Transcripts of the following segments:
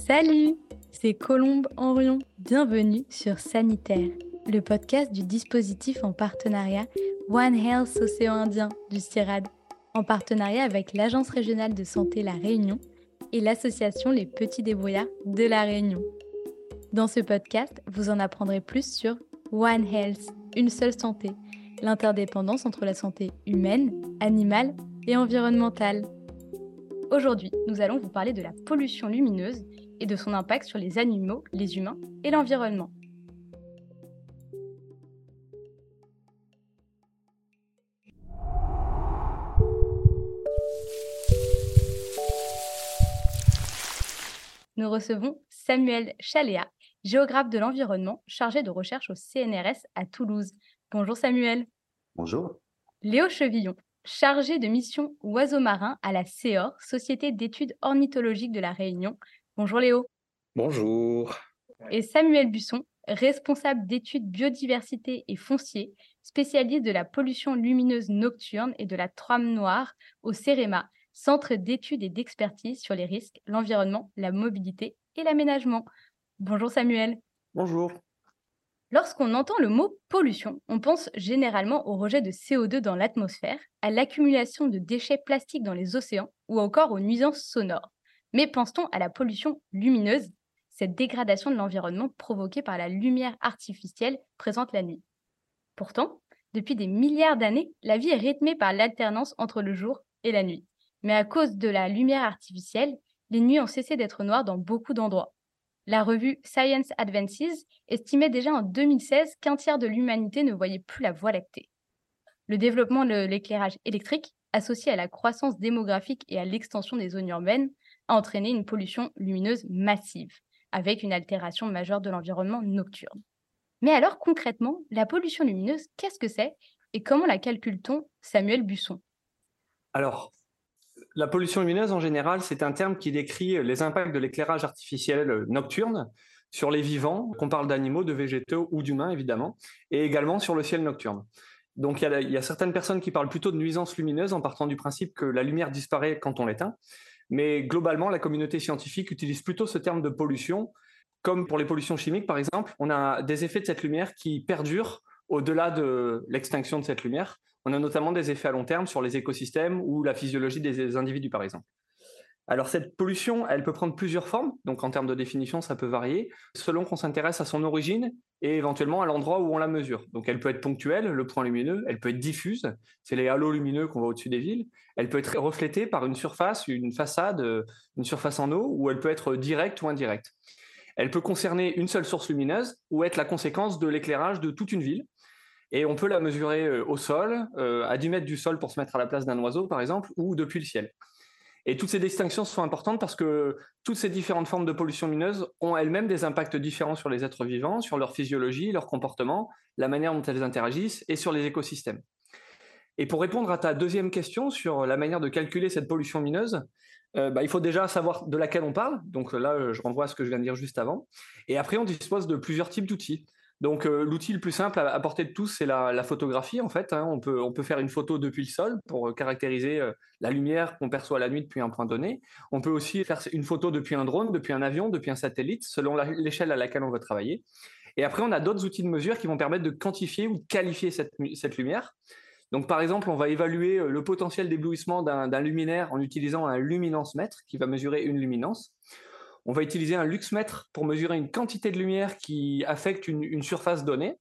Salut, c'est Colombe Henrion. Bienvenue sur Sanitaire, le podcast du dispositif en partenariat One Health Océan Indien du CIRAD, en partenariat avec l'Agence régionale de santé La Réunion et l'association Les Petits Débrouillards de La Réunion. Dans ce podcast, vous en apprendrez plus sur One Health, une seule santé, l'interdépendance entre la santé humaine, animale et environnementale. Aujourd'hui, nous allons vous parler de la pollution lumineuse et de son impact sur les animaux, les humains et l'environnement. Nous recevons Samuel Chaléa, géographe de l'environnement chargé de recherche au CNRS à Toulouse. Bonjour Samuel. Bonjour. Léo Chevillon, chargé de mission oiseaux marins à la CEOR, Société d'études ornithologiques de la Réunion. Bonjour Léo. Bonjour. Et Samuel Busson, responsable d'études biodiversité et foncier, spécialiste de la pollution lumineuse nocturne et de la trame noire au CEREMA, Centre d'études et d'expertise sur les risques, l'environnement, la mobilité et l'aménagement. Bonjour Samuel. Bonjour. Lorsqu'on entend le mot pollution, on pense généralement au rejet de CO2 dans l'atmosphère, à l'accumulation de déchets plastiques dans les océans ou encore aux nuisances sonores. Mais pense-t-on à la pollution lumineuse, cette dégradation de l'environnement provoquée par la lumière artificielle présente la nuit Pourtant, depuis des milliards d'années, la vie est rythmée par l'alternance entre le jour et la nuit. Mais à cause de la lumière artificielle, les nuits ont cessé d'être noires dans beaucoup d'endroits. La revue Science Advances estimait déjà en 2016 qu'un tiers de l'humanité ne voyait plus la voie lactée. Le développement de l'éclairage électrique, associé à la croissance démographique et à l'extension des zones urbaines, a entraîné une pollution lumineuse massive, avec une altération majeure de l'environnement nocturne. Mais alors concrètement, la pollution lumineuse, qu'est-ce que c'est et comment la calcule-t-on, Samuel Busson? Alors, la pollution lumineuse, en général, c'est un terme qui décrit les impacts de l'éclairage artificiel nocturne sur les vivants, qu'on parle d'animaux, de végétaux ou d'humains, évidemment, et également sur le ciel nocturne. Donc, il y, a, certaines personnes qui parlent plutôt de nuisances lumineuses en partant du principe que la lumière disparaît quand on l'éteint. Mais globalement, la communauté scientifique utilise plutôt ce terme de pollution. Comme pour les pollutions chimiques, par exemple, on a des effets de cette lumière qui perdurent au-delà de l'extinction de cette lumière. On a notamment des effets à long terme sur les écosystèmes ou la physiologie des individus, par exemple. Alors cette pollution, elle peut prendre plusieurs formes, donc en termes de définition, ça peut varier, selon qu'on s'intéresse à son origine et éventuellement à l'endroit où on la mesure. Donc elle peut être ponctuelle, le point lumineux, elle peut être diffuse, c'est les halos lumineux qu'on voit au-dessus des villes, elle peut être reflétée par une surface, une façade, une surface en eau, ou elle peut être directe ou indirecte. Elle peut concerner une seule source lumineuse ou être la conséquence de l'éclairage de toute une ville. Et on peut la mesurer euh, au sol, euh, à 10 mètres du sol pour se mettre à la place d'un oiseau, par exemple, ou depuis le ciel. Et toutes ces distinctions sont importantes parce que toutes ces différentes formes de pollution lumineuse ont elles-mêmes des impacts différents sur les êtres vivants, sur leur physiologie, leur comportement, la manière dont elles interagissent et sur les écosystèmes. Et pour répondre à ta deuxième question sur la manière de calculer cette pollution lumineuse, euh, bah, il faut déjà savoir de laquelle on parle. Donc là, je renvoie à ce que je viens de dire juste avant. Et après, on dispose de plusieurs types d'outils. Donc euh, l'outil le plus simple à, portée de tous, c'est la, photographie en fait. Hein. On, peut, on peut faire une photo depuis le sol pour euh, caractériser euh, la lumière qu'on perçoit la nuit depuis un point donné. On peut aussi faire une photo depuis un drone, depuis un avion, depuis un satellite, selon l'échelle à laquelle on veut travailler. Et après, on a d'autres outils de mesure qui vont permettre de quantifier ou de qualifier cette, cette lumière. Donc, par exemple, on va évaluer le potentiel d'éblouissement d'un luminaire en utilisant un luminance mètre qui va mesurer une luminance. On va utiliser un luxmètre pour mesurer une quantité de lumière qui affecte une, surface donnée.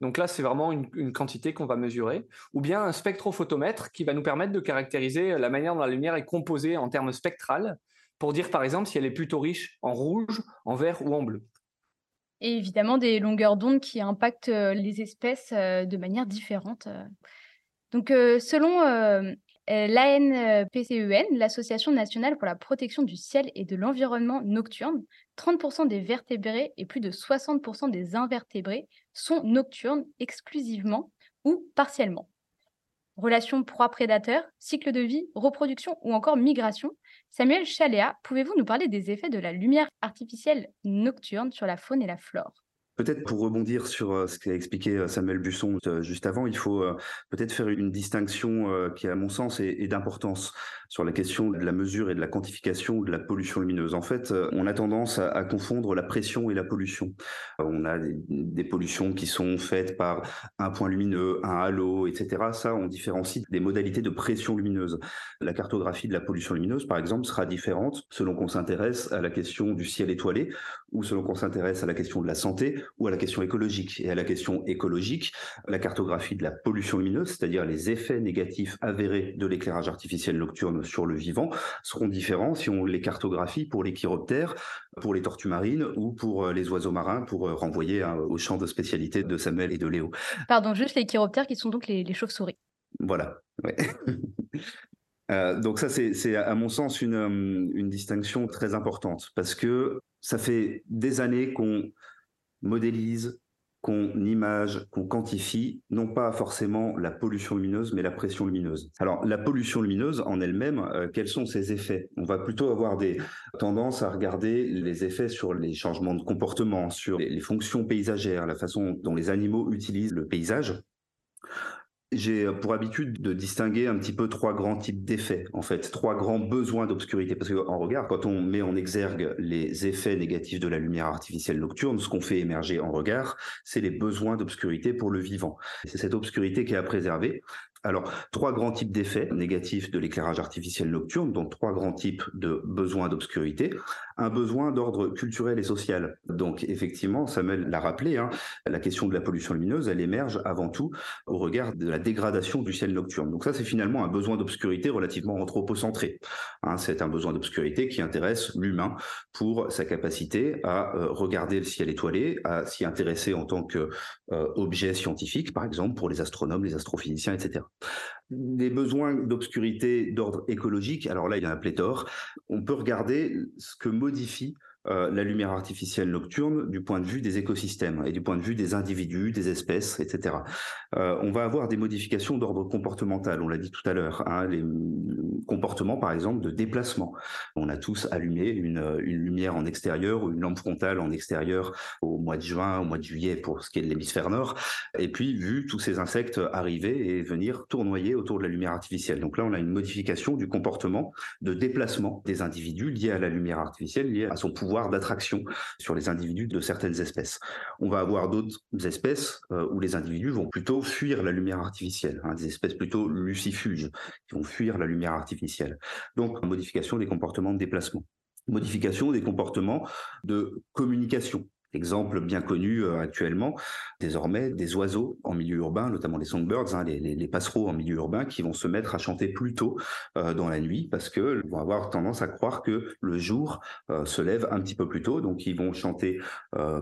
Donc là, c'est vraiment une, quantité qu'on va mesurer. Ou bien un spectrophotomètre qui va nous permettre de caractériser la manière dont la lumière est composée en termes spectrales, pour dire par exemple si elle est plutôt riche en rouge, en vert ou en bleu. Et évidemment, des longueurs d'onde qui impactent euh, les espèces euh, de manière différente. Euh. Donc, selon L'ANPCEN, l'Association nationale pour la protection du ciel et de l'environnement nocturne, 30% des vertébrés et plus de 60% des invertébrés sont nocturnes exclusivement ou partiellement. Relations proie-prédateur, cycle de vie, reproduction ou encore migration, Samuel Chaléa, pouvez-vous nous parler des effets de la lumière artificielle nocturne sur la faune et la flore? Peut-être pour rebondir sur euh, ce qu'a expliqué euh, Samuel Busson euh, juste avant, il faut peut-être faire une distinction qui, à mon sens, est, d'importance sur la question de la mesure et de la quantification de la pollution lumineuse. En fait, on a tendance à, confondre la pression et la pollution. On a des, pollutions qui sont faites par un point lumineux, un halo, etc. Ça, on différencie des modalités de pression lumineuse. La cartographie de la pollution lumineuse, par exemple, sera différente selon qu'on s'intéresse à la question du ciel étoilé ou selon qu'on s'intéresse à la question de la santé ou à la question écologique. Et à la question écologique, la cartographie de la pollution lumineuse, c'est-à-dire les effets négatifs avérés de l'éclairage artificiel nocturne sur le vivant, seront différents si on les cartographie pour les chiroptères, pour les tortues marines ou pour euh, les oiseaux marins, pour euh, renvoyer hein, au champ de spécialité de Samuel et de Léo. Pardon, juste les chiroptères qui sont donc les, chauves-souris. Voilà. Euh, donc ça, c'est à mon sens une, une distinction très importante parce que ça fait des années qu'on modélise, qu'on image, qu'on quantifie, non pas forcément la pollution lumineuse, mais la pression lumineuse. Alors, la pollution lumineuse en elle-même, euh, quels sont ses effets? On va plutôt avoir des tendances à regarder les effets sur les changements de comportement, sur les fonctions paysagères, la façon dont les animaux utilisent le paysage. J'ai euh, pour habitude de distinguer un petit peu trois grands types d'effets, en fait, trois grands besoins d'obscurité. Parce qu'en regard, quand on met en exergue les effets négatifs de la lumière artificielle nocturne, ce qu'on fait émerger en regard, c'est les besoins d'obscurité pour le vivant. C'est cette obscurité qui est à préserver. Alors, trois grands types d'effets négatifs de l'éclairage artificiel nocturne, donc trois grands types de besoins d'obscurité. Un besoin d'ordre culturel et social. Donc, effectivement, Samuel l'a rappelé, hein, la question de la pollution lumineuse, elle émerge avant tout au regard de la dégradation du ciel nocturne. Donc ça, c'est finalement un besoin d'obscurité relativement anthropocentré. Hein, c'est un besoin d'obscurité qui intéresse l'humain pour sa capacité à euh, regarder le ciel étoilé, à s'y intéresser en tant qu'objet euh, scientifique, par exemple, pour les astronomes, les astrophysiciens, etc. Des besoins d'obscurité d'ordre écologique, alors là, il y a un pléthore. On peut regarder ce que modifie euh, la lumière artificielle nocturne du point de vue des écosystèmes et du point de vue des individus, des espèces, etc. Euh, on va avoir des modifications d'ordre comportemental, on l'a dit tout à l'heure, hein, les comportements par exemple de déplacement. On a tous allumé une, une, lumière en extérieur ou une lampe frontale en extérieur au mois de juin, au mois de juillet pour ce qui est de l'hémisphère nord, et puis vu tous ces insectes arriver et venir tournoyer autour de la lumière artificielle. Donc là, on a une modification du comportement de déplacement des individus liés à la lumière artificielle, lié à son pouvoir d'attraction sur les individus de certaines espèces. On va avoir d'autres espèces euh, où les individus vont plutôt fuir la lumière artificielle, hein, des espèces plutôt lucifuges qui vont fuir la lumière artificielle. Donc, modification des comportements de déplacement modification des comportements de communication. Exemple bien connu euh, actuellement, désormais, des oiseaux en milieu urbain, notamment les songbirds, hein, les, passereaux en milieu urbain, qui vont se mettre à chanter plus tôt euh, dans la nuit parce qu'ils vont avoir tendance à croire que le jour euh, se lève un petit peu plus tôt, donc ils vont chanter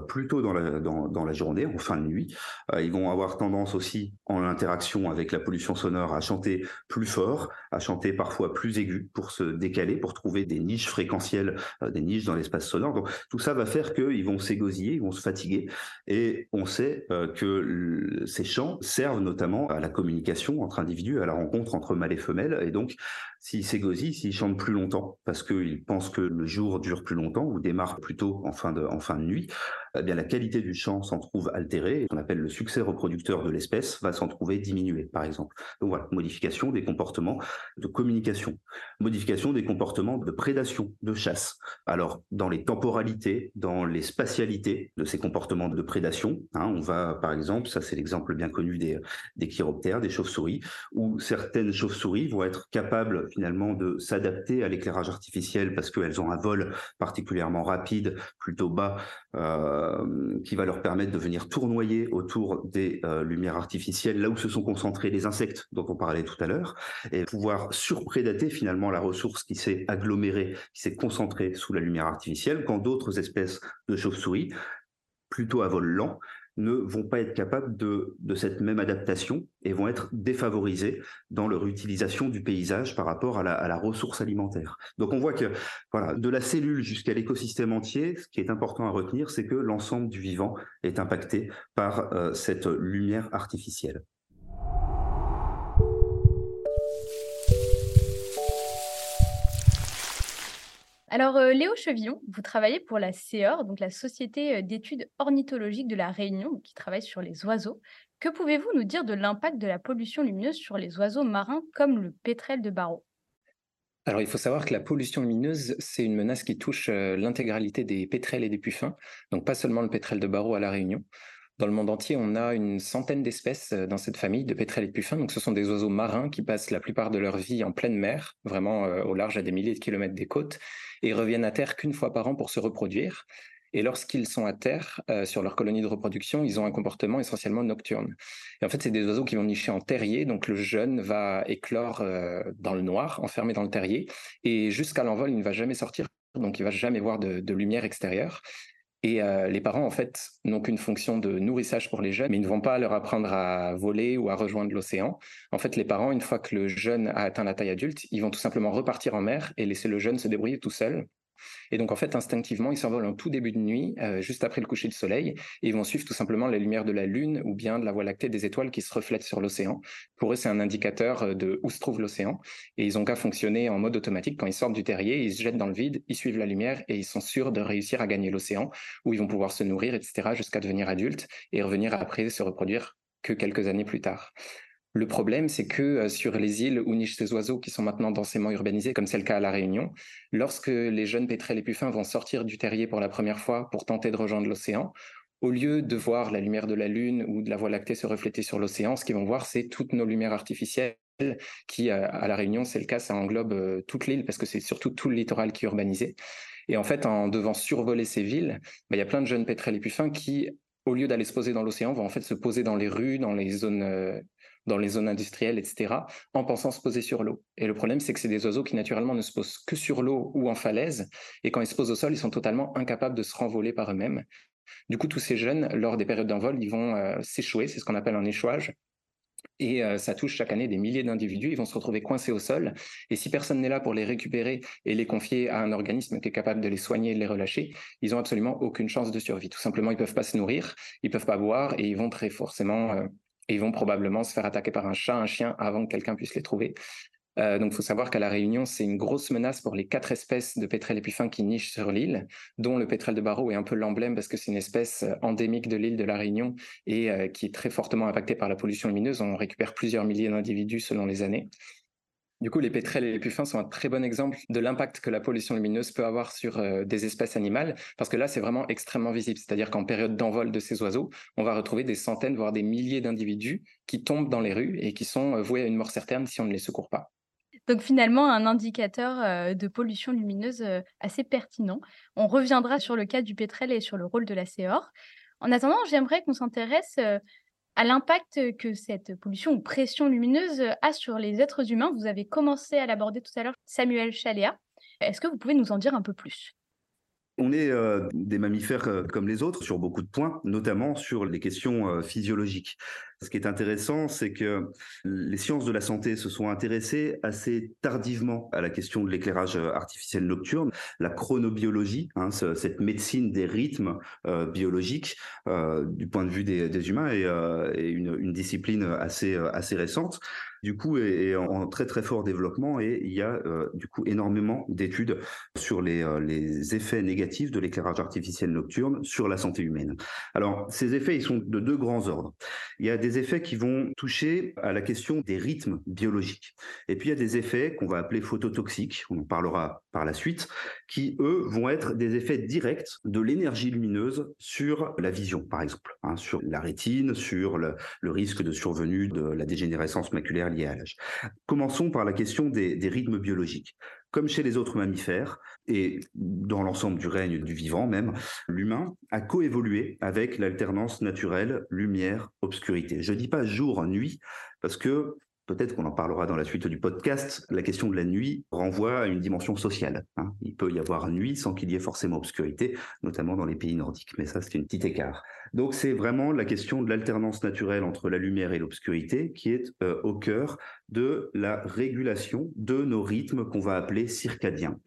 plus tôt dans la, dans, la journée, en fin de nuit. ils vont avoir tendance aussi, en interaction avec la pollution sonore, à chanter plus fort, à chanter parfois plus aigu pour se décaler, pour trouver des niches fréquentielles, des niches dans l'espace sonore. Donc tout ça va faire qu'ils vont s'égosier ils vont se fatiguer. Et on sait euh, que ces chants servent notamment à la communication entre individus, à la rencontre entre mâles et femelles. Et donc, s'ils s'égosillent, s'ils chantent plus longtemps, parce qu'ils pensent que le jour dure plus longtemps ou démarre plus tôt en fin de nuit, eh bien la qualité du chant s'en trouve altérée. Ce qu'on appelle le succès reproducteur de l'espèce va s'en trouver diminué, par exemple. Donc voilà, modification des comportements de communication, modification des comportements de prédation, de chasse. Alors, dans les temporalités, dans les spatialités de ces comportements de prédation, hein, on va, par exemple, ça c'est l'exemple bien connu des, des chiroptères, des chauves-souris, où certaines chauves-souris vont être capables finalement de s'adapter à l'éclairage artificiel parce qu'elles ont un vol particulièrement rapide, plutôt bas, euh, qui va leur permettre de venir tournoyer autour des euh, lumières artificielles, là où se sont concentrés les insectes dont on parlait tout à l'heure, et pouvoir surprédater finalement la ressource qui s'est agglomérée, qui s'est concentrée sous la lumière artificielle, quand d'autres espèces de chauves-souris, plutôt à vol lent, ne vont pas être capables de, cette même adaptation et vont être défavorisés dans leur utilisation du paysage par rapport à la, à la ressource alimentaire. Donc on voit que voilà, de la cellule jusqu'à l'écosystème entier, ce qui est important à retenir, c'est que l'ensemble du vivant est impacté par euh, cette lumière artificielle. Alors, euh, Léo Chevillon, vous travaillez pour la CEOR, donc la Société euh, d'études ornithologiques de la Réunion, qui travaille sur les oiseaux. Que pouvez-vous nous dire de l'impact de la pollution lumineuse sur les oiseaux marins comme le pétrel de Barreau? Alors, il faut savoir que la pollution lumineuse, c'est une menace qui touche euh, l'intégralité des pétrels et des puffins, donc pas seulement le pétrel de Barreau à La Réunion. Dans le monde entier, on a une centaine d'espèces euh, dans cette famille de pétrels et de puffins. Donc, ce sont des oiseaux marins qui passent la plupart de leur vie en pleine mer, vraiment euh, au large à des milliers de kilomètres des côtes, et reviennent à terre qu'une fois par an pour se reproduire. Et lorsqu'ils sont à terre, euh, sur leur colonie de reproduction, ils ont un comportement essentiellement nocturne. Et en fait, c'est des oiseaux qui vont nicher en terrier, donc le jeune va éclore dans le noir, enfermé dans le terrier, et jusqu'à l'envol, il ne va jamais sortir, donc il va jamais voir de, lumière extérieure. Et euh, les parents, en fait, n'ont qu'une fonction de nourrissage pour les jeunes, mais ils ne vont pas leur apprendre à voler ou à rejoindre l'océan. En fait, les parents, une fois que le jeune a atteint la taille adulte, ils vont tout simplement repartir en mer et laisser le jeune se débrouiller tout seul. Et donc, en fait, instinctivement, ils s'envolent en tout début de nuit, euh, juste après le coucher du soleil, et ils vont suivre tout simplement la lumière de la Lune ou bien de la Voie lactée des étoiles qui se reflètent sur l'océan. Pour eux, c'est un indicateur euh, de où se trouve l'océan. Et ils ont qu'à fonctionner en mode automatique. Quand ils sortent du terrier, ils se jettent dans le vide, ils suivent la lumière et ils sont sûrs de réussir à gagner l'océan, où ils vont pouvoir se nourrir, etc., jusqu'à devenir adultes et revenir après se reproduire que quelques années plus tard. Le problème, c'est que euh, sur les îles où nichent ces oiseaux qui sont maintenant densément urbanisés, comme c'est le cas à La Réunion, lorsque les jeunes pétrels et puffins vont sortir du terrier pour la première fois pour tenter de rejoindre l'océan, au lieu de voir la lumière de la Lune ou de la Voie lactée se refléter sur l'océan, ce qu'ils vont voir, c'est toutes nos lumières artificielles qui, euh, à La Réunion, c'est le cas, ça englobe euh, toute l'île parce que c'est surtout tout le littoral qui est urbanisé. Et en fait, en devant survoler ces villes, bah, il y a plein de jeunes pétrels et puffins qui, au lieu d'aller se poser dans l'océan, vont en fait se poser dans les rues, dans les zones dans les zones industrielles, etc., en pensant se poser sur l'eau. Et le problème, c'est que c'est des oiseaux qui naturellement ne se posent que sur l'eau ou en falaise, et quand ils se posent au sol, ils sont totalement incapables de se renvoler par eux-mêmes. Du coup, tous ces jeunes, lors des périodes d'envol, ils vont euh, s'échouer, c'est ce qu'on appelle un échouage, et euh, ça touche chaque année des milliers d'individus. Ils vont se retrouver coincés au sol. Et si personne n'est là pour les récupérer et les confier à un organisme qui est capable de les soigner et de les relâcher, ils n'ont absolument aucune chance de survie. Tout simplement, ils ne peuvent pas se nourrir, ils ne peuvent pas boire et ils vont très forcément euh, ils vont probablement se faire attaquer par un chat, un chien, avant que quelqu'un puisse les trouver. Euh, donc, il faut savoir qu'à La Réunion, c'est une grosse menace pour les quatre espèces de pétrel épiphin qui nichent sur l'île, dont le pétrel de Barreau est un peu l'emblème parce que c'est une espèce euh, endémique de l'île de La Réunion et euh, qui est très fortement impactée par la pollution lumineuse. On récupère plusieurs milliers d'individus selon les années. Du coup, les pétrels et les puffins sont un très bon exemple de l'impact que la pollution lumineuse peut avoir sur euh, des espèces animales, parce que là, c'est vraiment extrêmement visible. C'est-à-dire qu'en période d'envol de ces oiseaux, on va retrouver des centaines, voire des milliers d'individus qui tombent dans les rues et qui sont euh, voués à une mort certaine si on ne les secourt pas. Donc finalement, un indicateur euh, de pollution lumineuse assez pertinent. On reviendra sur le cas du pétrel et sur le rôle de la CEOR. En attendant, j'aimerais qu'on s'intéresse à l'impact que cette pollution ou pression lumineuse a sur les êtres humains. Vous avez commencé à l'aborder tout à l'heure, Samuel Chaléa. Est-ce que vous pouvez nous en dire un peu plus? On est euh, des mammifères euh, comme les autres sur beaucoup de points, notamment sur les questions euh, physiologiques. Ce qui est intéressant, c'est que les sciences de la santé se sont intéressées assez tardivement à la question de l'éclairage artificiel nocturne, la chronobiologie, hein, cette médecine des rythmes biologiques du point de vue des, humains est, une, discipline assez récente du coup est, en très très fort développement et il y a euh, du coup énormément d'études sur les, euh, les effets négatifs de l'éclairage artificiel nocturne sur la santé humaine. Alors ces effets ils sont de deux grands ordres. Il y a des effets qui vont toucher à la question des rythmes biologiques et puis il y a des effets qu'on va appeler phototoxiques, on en parlera par la suite, qui eux vont être des effets directs de l'énergie lumineuse sur la vision par exemple, hein, sur la rétine, sur le, le risque de survenue de la dégénérescence maculaire liées à l'âge. Commençons par la question des, rythmes biologiques. Comme chez les autres mammifères, et dans l'ensemble du règne du vivant même, l'humain a coévolué avec l'alternance naturelle lumière-obscurité. Je ne dis pas jour-nuit, parce que peut-être qu'on en parlera dans la suite du podcast, la question de la nuit renvoie à une dimension sociale. Hein. Il peut y avoir nuit sans qu'il y ait forcément obscurité, notamment dans les pays nordiques, mais ça c'est une petite écart. Donc c'est vraiment la question de l'alternance naturelle entre la lumière et l'obscurité qui est euh, au cœur de la régulation de nos rythmes qu'on va appeler circadiens,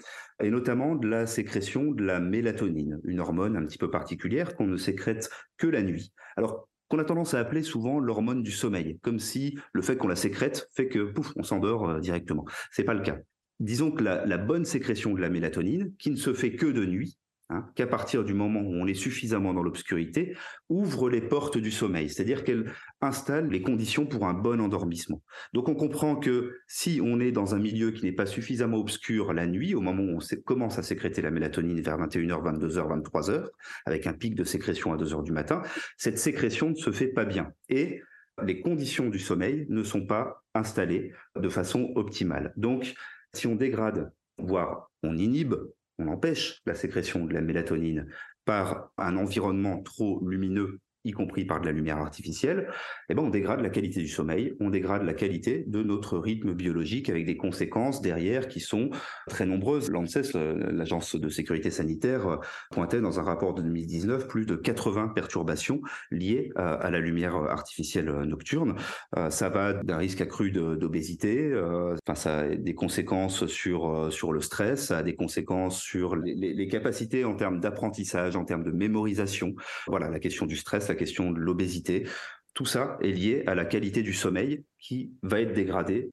et notamment de la sécrétion de la mélatonine, une hormone un petit peu particulière qu'on ne sécrète que la nuit. Alors qu'on a tendance à appeler souvent l'hormone du sommeil, comme si le fait qu'on la sécrète fait que pouf, on s'endort euh, directement. C'est pas le cas. disons que la, bonne sécrétion de la mélatonine, qui ne se fait que de nuit, hein, qu'à partir du moment où on est suffisamment dans l'obscurité, ouvre les portes du sommeil, c'est-à-dire qu'elle installe les conditions pour un bon endormissement. Donc on comprend que si on est dans un milieu qui n'est pas suffisamment obscur la nuit, au moment où on commence à sécréter la mélatonine vers 21h, 22h, 23h, avec un pic de sécrétion à 2h du matin, cette sécrétion ne se fait pas bien. Et les conditions du sommeil ne sont pas installées de façon optimale. Donc, si on dégrade, voire on inhibe, on empêche la sécrétion de la mélatonine par un environnement trop lumineux y compris par de la lumière artificielle, eh ben on dégrade la qualité du sommeil, on dégrade la qualité de notre rythme biologique avec des conséquences derrière qui sont très nombreuses. L'ANSES, l'agence de sécurité sanitaire, pointait dans un rapport de 2019 plus de 80 perturbations liées à la lumière artificielle nocturne. Euh, ça va d'un risque accru d'obésité, euh, enfin ça a des conséquences sur euh, sur le stress, ça a des conséquences sur les capacités en termes d'apprentissage, en termes de mémorisation. Voilà, la question du stress la question de l'obésité. Tout ça est lié à la qualité du sommeil qui va être dégradée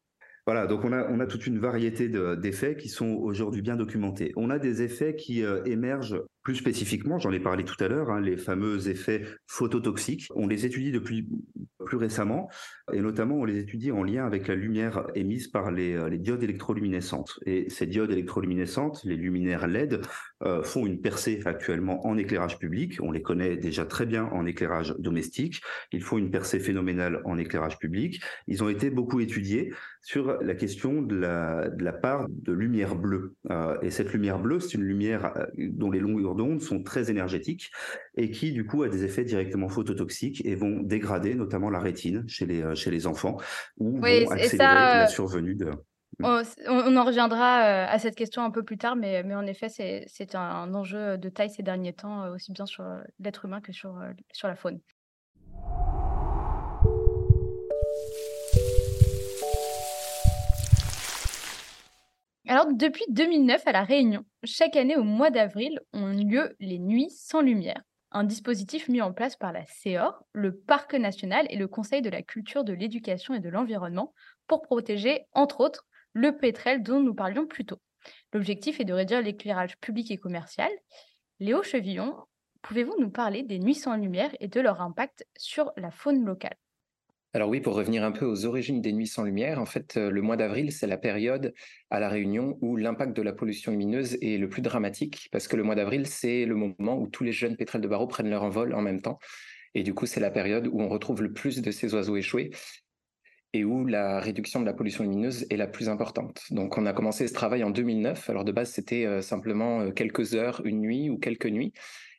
voilà, donc on a, on a toute une variété d'effets qui sont aujourd'hui bien documentés. On a des effets qui euh, émergent plus spécifiquement, j'en ai parlé tout à l'heure, hein, les fameux effets phototoxiques. On les étudie depuis plus récemment, et notamment on les étudie en lien avec la lumière émise par les, euh, diodes électroluminescentes. Et ces diodes électroluminescentes, les luminaires LED, euh, font une percée actuellement en éclairage public. On les connaît déjà très bien en éclairage domestique. Ils font une percée phénoménale en éclairage public. Ils ont été beaucoup étudiés sur la question de la, de la part de lumière bleue. Euh, et cette lumière bleue, c'est une lumière dont les longueurs d'onde sont très énergétiques et qui, du coup, a des effets directement phototoxiques et vont dégrader notamment la rétine chez les, euh, chez les enfants ou vont accélérer la euh, survenue de... On, en reviendra euh, à cette question un peu plus tard, mais, mais en effet, c'est un enjeu de taille ces derniers temps, aussi bien sur l'être humain que sur, sur la faune. Alors, depuis 2009 à La Réunion, chaque année au mois d'avril ont lieu les Nuits sans lumière, un dispositif mis en place par la CEOR, le Parc national et le Conseil de la culture, de l'éducation et de l'environnement pour protéger, entre autres, le pétrel dont nous parlions plus tôt. L'objectif est de réduire l'éclairage public et commercial. Léo Chevillon, pouvez-vous nous parler des Nuits sans lumière et de leur impact sur la faune locale? Alors oui, pour revenir un peu aux origines des nuits sans lumière, en fait, euh, le mois d'avril, c'est la période à La Réunion où l'impact de la pollution lumineuse est le plus dramatique, parce que le mois d'avril, c'est le moment où tous les jeunes pétrels de barreau prennent leur envol en même temps. Et du coup, c'est la période où on retrouve le plus de ces oiseaux échoués et où la réduction de la pollution lumineuse est la plus importante. Donc on a commencé ce travail en 2009. Alors de base, c'était euh, simplement euh, quelques heures, une nuit ou quelques nuits.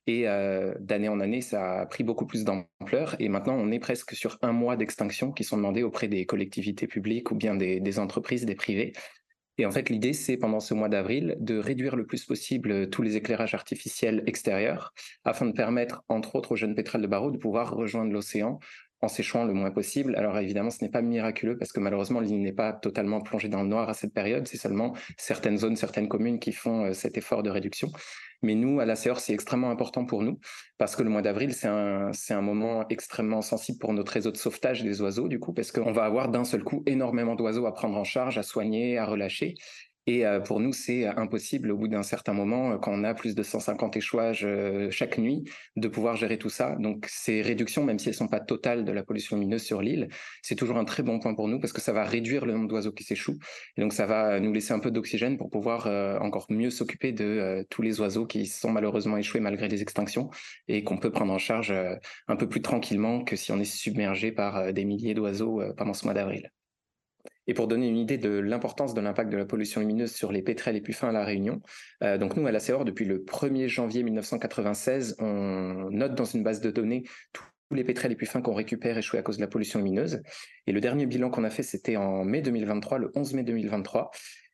Et euh, d'année en année, ça a pris beaucoup plus d'ampleur. Et maintenant, on est presque sur un mois d'extinction qui sont demandés auprès des collectivités publiques ou bien des, entreprises, des privés. Et en fait, l'idée, c'est pendant ce mois d'avril de réduire le plus possible tous les éclairages artificiels extérieurs afin de permettre, entre autres, aux jeunes pétrels de barreau de pouvoir rejoindre l'océan en s'échouant le moins possible. Alors évidemment, ce n'est pas miraculeux parce que malheureusement, l'île n'est pas totalement plongée dans le noir à cette période. C'est seulement certaines zones, certaines communes qui font euh, cet effort de réduction. Mais nous, à la CEOR, c'est extrêmement important pour nous parce que le mois d'avril, c'est un, c'est un moment extrêmement sensible pour notre réseau de sauvetage des oiseaux, du coup, parce qu'on va avoir d'un seul coup énormément d'oiseaux à prendre en charge, à soigner, à relâcher. Et euh, pour nous, c'est impossible au bout d'un certain moment, euh, quand on a plus de 150 échouages euh, chaque nuit, de pouvoir gérer tout ça. Donc ces réductions, même si elles ne sont pas totales de la pollution lumineuse sur l'île, c'est toujours un très bon point pour nous parce que ça va réduire le nombre d'oiseaux qui s'échouent. Et donc ça va nous laisser un peu d'oxygène pour pouvoir encore mieux s'occuper de tous les oiseaux qui sont malheureusement échoués malgré les extinctions et qu'on peut prendre en charge un peu plus tranquillement que si on est submergé par des milliers d'oiseaux pendant ce mois d'avril. Et pour donner une idée de l'importance de l'impact de la pollution lumineuse sur les pétrels et puffins à La Réunion, euh, donc nous, à la CEOR, depuis le 1er janvier 1996, on note dans une base de données tous les pétrels et puffins qu'on récupère échoués à cause de la pollution lumineuse. Et le dernier bilan qu'on a fait, c'était en mai 2023, le 11 mai 2023.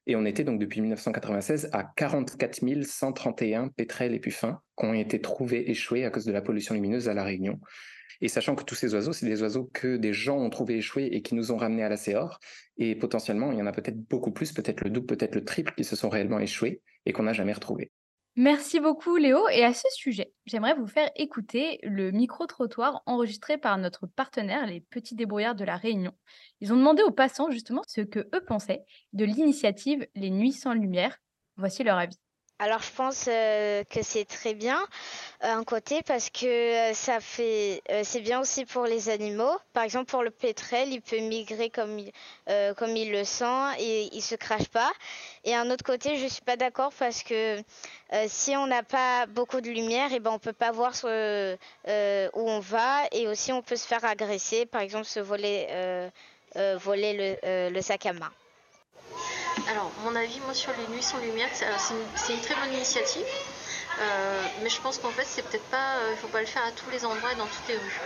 Et on était donc depuis 1996 à 44 131 pétrels et puffins qui ont été trouvés échoués à cause de la pollution lumineuse à La Réunion. Et sachant que tous ces oiseaux, c'est des oiseaux que des gens ont trouvé échoués et qui nous ont ramenés à la CEOR. Et potentiellement, il y en a peut-être beaucoup plus, peut-être le double, peut-être le triple, qui se sont réellement échoués et qu'on n'a jamais retrouvés. Merci beaucoup Léo. Et à ce sujet, j'aimerais vous faire écouter le micro-trottoir enregistré par notre partenaire, les Petits Débrouillards de la Réunion. Ils ont demandé aux passants justement ce que eux pensaient de l'initiative Les Nuits sans Lumière. Voici leur avis. Alors je pense euh, que c'est très bien euh, un côté parce que euh, ça fait c'est bien aussi pour les animaux. Par exemple pour le pétrel, il peut migrer comme il, le sent et il se crache pas. Et un autre côté, je suis pas d'accord parce que si on n'a pas beaucoup de lumière, et eh ben peut pas voir où on va et aussi on peut se faire agresser, par exemple se voler voler le sac à main. Alors, mon avis, moi, sur les nuits sans lumière, c'est une, très bonne initiative. Euh, mais je pense qu'en fait, c'est peut-être pas, il euh, faut pas le faire à tous les endroits et dans toutes les rues,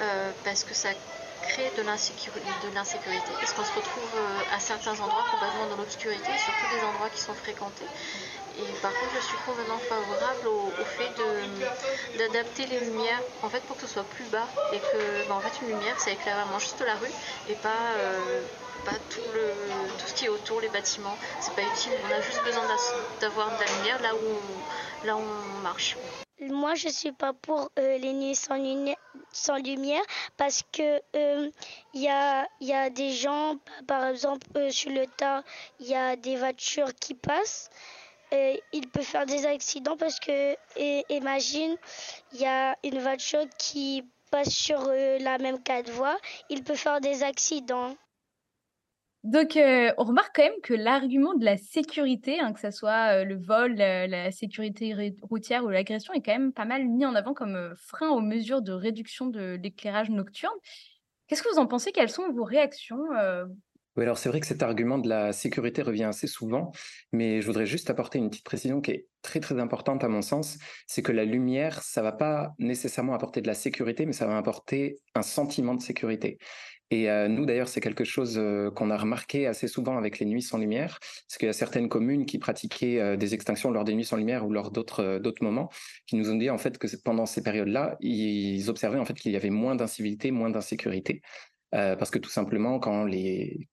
euh, parce que ça crée de l'insécurité, parce qu'on se retrouve à certains endroits complètement dans l'obscurité, surtout des endroits qui sont fréquentés. Et par contre, je suis complètement favorable au, fait d'adapter les lumières, en fait, pour que ce soit plus bas et que, bah, en fait, une lumière, ça éclaire vraiment juste la rue et pas pas tout, le, tout ce qui est autour, les bâtiments. C'est pas utile. On a juste besoin d'avoir de la lumière là où on, là où on marche. Moi, je suis pas pour euh, les nuits sans, sans, lumière parce que il euh, y, a, y, a, des gens, par exemple euh, sur le tas, il y a des voitures qui passent. Et il peut faire des accidents parce que, imagine, il y a une voiture qui passe sur la même quatre voies, il peut faire des accidents. Donc, euh, on remarque quand même que l'argument de la sécurité, hein, que ce soit euh, le vol, la, sécurité routière ou l'agression, est quand même pas mal mis en avant comme euh, frein aux mesures de réduction de l'éclairage nocturne. Qu'est-ce que vous en pensez? Quelles sont vos réactions Oui, alors c'est vrai que cet argument de la sécurité revient assez souvent, mais je voudrais juste apporter une petite précision qui est très très importante à mon sens, c'est que la lumière, ça va pas nécessairement apporter de la sécurité, mais ça va apporter un sentiment de sécurité. Et euh, nous, d'ailleurs, c'est quelque chose euh, qu'on a remarqué assez souvent avec les nuits sans lumière, parce qu'il y a certaines communes qui pratiquaient euh, des extinctions lors des nuits sans lumière ou lors d'autres moments, qui nous ont dit en fait que pendant ces périodes-là, ils observaient en fait qu'il y avait moins d'incivilité, moins d'insécurité, parce que tout simplement, quand les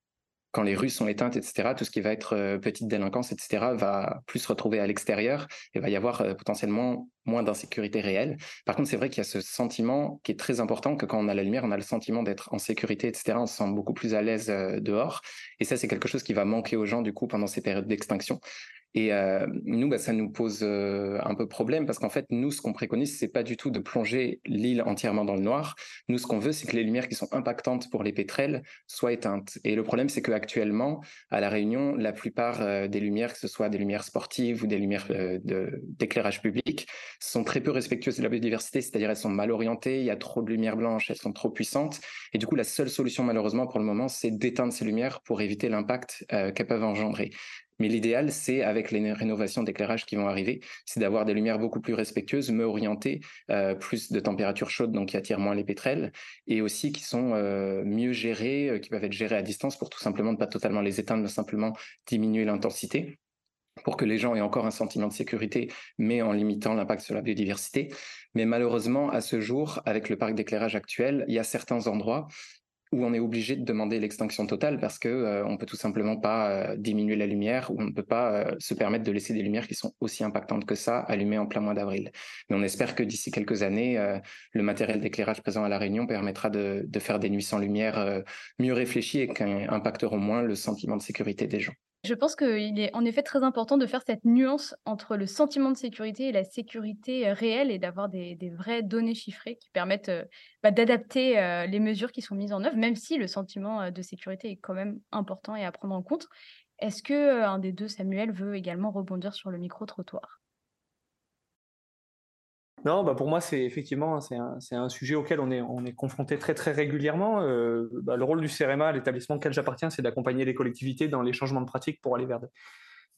quand les rues sont éteintes, etc., tout ce qui va être euh, petite délinquance, etc., va plus se retrouver à l'extérieur et va y avoir euh, potentiellement moins d'insécurité réelle. Par contre, c'est vrai qu'il y a ce sentiment qui est très important, que quand on a la lumière, on a le sentiment d'être en sécurité, etc., on se sent beaucoup plus à l'aise euh, dehors. Et ça, c'est quelque chose qui va manquer aux gens, du coup, pendant ces périodes d'extinction. Et euh, nous, bah, ça nous pose euh, un peu problème parce qu'en fait, nous, ce qu'on préconise, c'est pas du tout de plonger l'île entièrement dans le noir. Nous, ce qu'on veut, c'est que les lumières qui sont impactantes pour les pétrels soient éteintes. Et le problème, c'est qu'actuellement, à La Réunion, la plupart euh, des lumières, que ce soit des lumières sportives ou des lumières d'éclairage public, sont très peu respectueuses de la biodiversité, c'est-à-dire elles sont mal orientées, il y a trop de lumière blanche, elles sont trop puissantes. Et du coup, la seule solution, malheureusement, pour le moment, c'est d'éteindre ces lumières pour éviter l'impact qu'elles peuvent engendrer. Mais l'idéal, c'est avec les rénovations d'éclairage qui vont arriver, c'est d'avoir des lumières beaucoup plus respectueuses, mieux orientées, euh, plus de température chaude, donc qui attirent moins les pétrels, et aussi qui sont euh, mieux gérées, euh, qui peuvent être gérées à distance pour tout simplement ne pas totalement les éteindre, mais simplement diminuer l'intensité pour que les gens aient encore un sentiment de sécurité, mais en limitant l'impact sur la biodiversité. Mais malheureusement, à ce jour, avec le parc d'éclairage actuel, il y a certains endroits où on est obligé de demander l'extinction totale parce que euh, on peut tout simplement pas euh, diminuer la lumière ou on ne peut pas euh, se permettre de laisser des lumières qui sont aussi impactantes que ça allumées en plein mois d'avril. Mais on espère que d'ici quelques années, le matériel d'éclairage présent à la Réunion permettra de, de faire des nuits sans lumière mieux réfléchies et qui impacteront moins le sentiment de sécurité des gens. Je pense qu'il est en effet très important de faire cette nuance entre le sentiment de sécurité et la sécurité euh, réelle et d'avoir des, vraies données chiffrées qui permettent euh, bah, d'adapter euh, les mesures qui sont mises en œuvre, même si le sentiment de sécurité est quand même important et à prendre en compte. Est-ce que un des deux, Samuel, veut également rebondir sur le micro-trottoir? Non, bah pour moi, c'est effectivement c'est un, un, sujet auquel on est, on est confronté très très régulièrement. Euh, bah le rôle du CEREMA, l'établissement auquel j'appartiens, c'est d'accompagner les collectivités dans les changements de pratiques pour aller vers,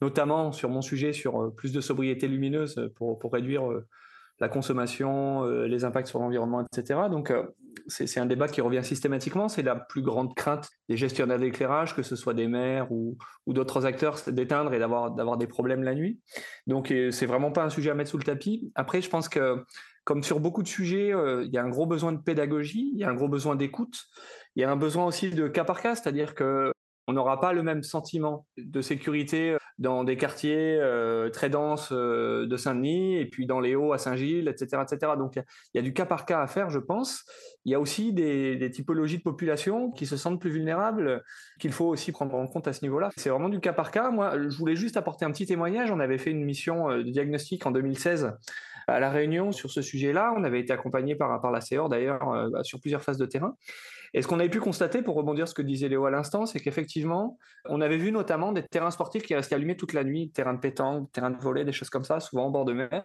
notamment sur mon sujet, sur euh, plus de sobriété lumineuse pour, pour réduire euh, la consommation, les impacts sur l'environnement, etc. Donc, c'est un débat qui revient systématiquement. C'est la plus grande crainte des gestionnaires d'éclairage, que ce soit des maires ou, d'autres acteurs, d'éteindre et d'avoir des problèmes la nuit. Donc, euh, c'est vraiment pas un sujet à mettre sous le tapis. Après, je pense que, comme sur beaucoup de sujets, il y a un gros besoin de pédagogie, il y a un gros besoin d'écoute, il y a un besoin aussi de cas par cas, c'est-à-dire que on n'aura pas le même sentiment de sécurité dans des quartiers euh, très denses euh, de Saint-Denis et puis dans les Hauts à Saint-Gilles, etc., etc. Donc il y, a du cas par cas à faire, je pense. Il y a aussi des, typologies de population qui se sentent plus vulnérables qu'il faut aussi prendre en compte à ce niveau-là. C'est vraiment du cas par cas. Moi, je voulais juste apporter un petit témoignage. On avait fait une mission de diagnostic en 2016 à La Réunion sur ce sujet-là. On avait été accompagné par, par la CEOR d'ailleurs bah, sur plusieurs phases de terrain. Et ce qu'on avait pu constater, pour rebondir sur ce que disait Léo à l'instant, c'est qu'effectivement, on avait vu notamment des terrains sportifs qui restaient allumés toute la nuit, terrains de pétanque, terrains de volley, des choses comme ça, souvent en bord de mer.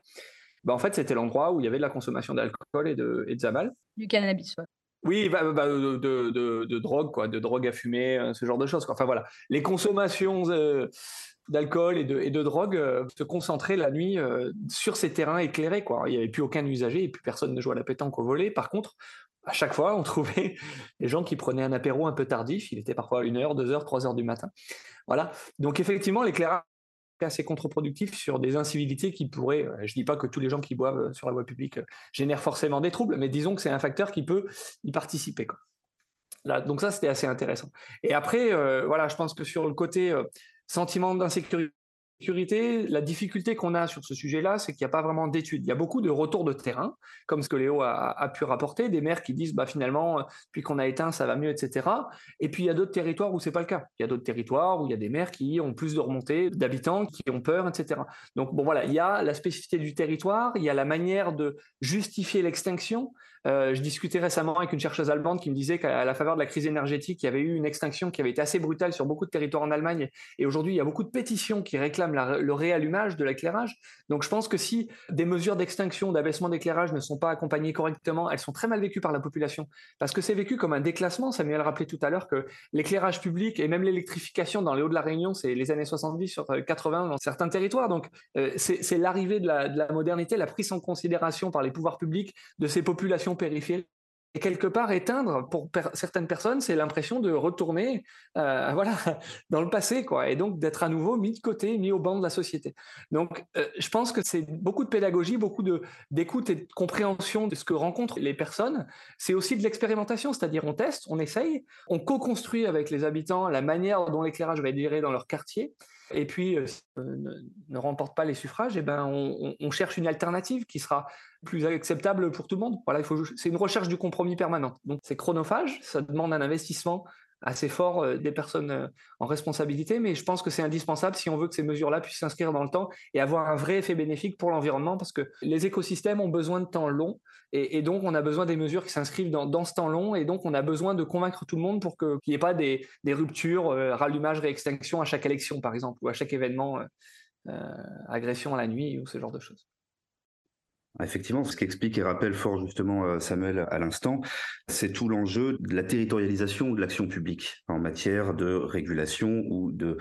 Ben, en fait, c'était l'endroit où il y avait de la consommation d'alcool et de, et de Du cannabis, ouais. Oui, bah, bah, de, de, drogue, quoi, de drogue à fumer, euh, ce genre de choses. Enfin voilà, les consommations euh, d'alcool et de, et de drogue euh, se concentraient la nuit sur ces terrains éclairés. Quoi. Il n'y avait plus aucun usager et plus personne ne jouait à la pétanque au volet. Par contre, à chaque fois, on trouvait des gens qui prenaient un apéro un peu tardif. Il était parfois 1 heure, 2 heures, 3 heures du matin. Voilà. Donc, effectivement, l'éclairage est assez contre-productif sur des incivilités qui pourraient, euh, je ne dis pas que tous les gens qui boivent euh, sur la voie publique euh, génèrent forcément des troubles, mais disons que c'est un facteur qui peut y participer. Donc ça, c'était assez intéressant. Et après, voilà, je pense que sur le côté sentiment d'insécurité, la difficulté qu'on a sur ce sujet-là, c'est qu'il n'y a pas vraiment d'études. Il y a beaucoup de retours de terrain, comme ce que Léo a, pu rapporter, des maires qui disent bah, finalement, puis qu'on a éteint, ça va mieux, etc. Et puis il y a d'autres territoires où c'est pas le cas. Il y a d'autres territoires où il y a des maires qui ont plus de remontées d'habitants, qui ont peur, etc. Donc bon voilà, il y a la spécificité du territoire, il y a la manière de justifier l'extinction. Euh, je discutais récemment avec une chercheuse allemande qui me disait qu'à la faveur de la crise énergétique, il y avait eu une extinction qui avait été assez brutale sur beaucoup de territoires en Allemagne. Et aujourd'hui, il y a beaucoup de pétitions qui réclament le réallumage de l'éclairage. Donc je pense que si des mesures d'extinction, d'abaissement d'éclairage ne sont pas accompagnées correctement, elles sont très mal vécues par la population. Parce que c'est vécu comme un déclassement. Samuel rappelait tout à l'heure que l'éclairage public et même l'électrification dans les Hauts de la Réunion, c'est les années 70 sur 80 dans certains territoires. Donc euh, c'est l'arrivée de la modernité, la prise en considération par les pouvoirs publics de ces populations périphérique. Et quelque part, éteindre, pour certaines personnes, c'est l'impression de retourner euh, voilà, dans le passé, quoi, et donc d'être à nouveau mis de côté, mis au banc de la société. Donc, euh, je pense que c'est beaucoup de pédagogie, beaucoup d'écoute et de compréhension de ce que rencontrent les personnes. C'est aussi de l'expérimentation, c'est-à-dire on teste, on essaye, on co-construit avec les habitants la manière dont l'éclérage va être géré dans leur quartier. Et puis, euh, ne, remporte pas les suffrages, et ben on, cherche une alternative qui sera plus acceptable pour tout le monde. Voilà, c'est une recherche du compromis permanente. Donc, c'est chronophage, ça demande un investissement assez fort euh, des personnes euh, en responsabilité, mais je pense que c'est indispensable si on veut que ces mesures-là puissent s'inscrire dans le temps et avoir un vrai effet bénéfique pour l'environnement, parce que les écosystèmes ont besoin de temps long, et, donc on a besoin des mesures qui s'inscrivent dans, ce temps long, et donc on a besoin de convaincre tout le monde pour qu'il n'y ait pas des, ruptures, euh, rallumage, réextinction à chaque élection, par exemple, ou à chaque événement, agression à la nuit, ou ce genre de choses. Effectivement, ce qu'explique et rappelle fort justement euh, Samuel à l'instant, c'est tout l'enjeu de la territorialisation de l'action publique en matière de régulation ou de,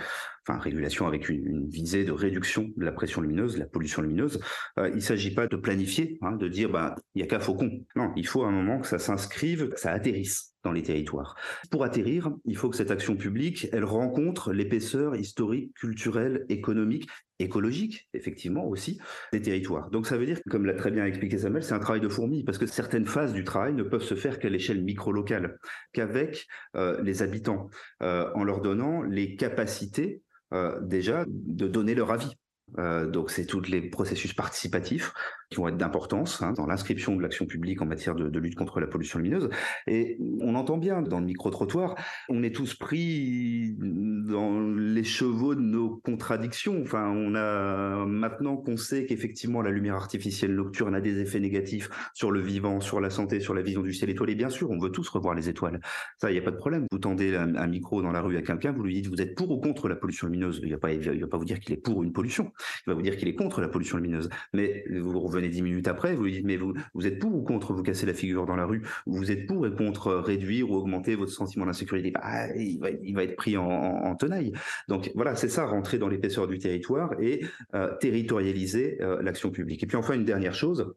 enfin régulation avec une, visée de réduction de la pression lumineuse, de la pollution lumineuse. Euh, il ne s'agit pas de planifier, hein, de dire bah il y a qu'à faucon. Non, il faut à un moment que ça s'inscrive, que ça atterrisse dans les territoires. Pour atterrir, il faut que cette action publique, elle rencontre l'épaisseur historique, culturelle, économique écologique, effectivement aussi, des territoires. Donc ça veut dire, comme l'a très bien expliqué Samuel, c'est un travail de fourmi, parce que certaines phases du travail ne peuvent se faire qu'à l'échelle micro-locale, qu'avec euh, les habitants, euh, en leur donnant les capacités euh, déjà de donner leur avis. donc c'est tous les processus participatifs qui vont être d'importance hein, dans l'inscription de l'action publique en matière de, lutte contre la pollution lumineuse. Et on entend bien dans le micro-trottoir, on est tous pris dans les chevaux de nos contradictions. Enfin, on a maintenant qu'on sait qu'effectivement la lumière artificielle nocturne a des effets négatifs sur le vivant, sur la santé, sur la vision du ciel étoilé. Bien sûr, on veut tous revoir les étoiles. Ça, il n'y a pas de problème. Vous tendez un, micro dans la rue à quelqu'un, vous lui dites vous êtes pour ou contre la pollution lumineuse? Il ne va pas, il va pas vous dire qu'il est pour une pollution. Il va vous dire qu'il est contre la pollution lumineuse. Mais vous revenez dix minutes après, vous lui dites mais vous, êtes pour ou contre vous casser la figure dans la rue? Vous êtes pour et contre réduire ou augmenter votre sentiment d'insécurité? Bah, il, va, il va être pris en, tenaille. Donc voilà, c'est ça, rentrer dans l'épaisseur du territoire et euh, territorialiser euh, l'action publique. Et puis enfin, une dernière chose,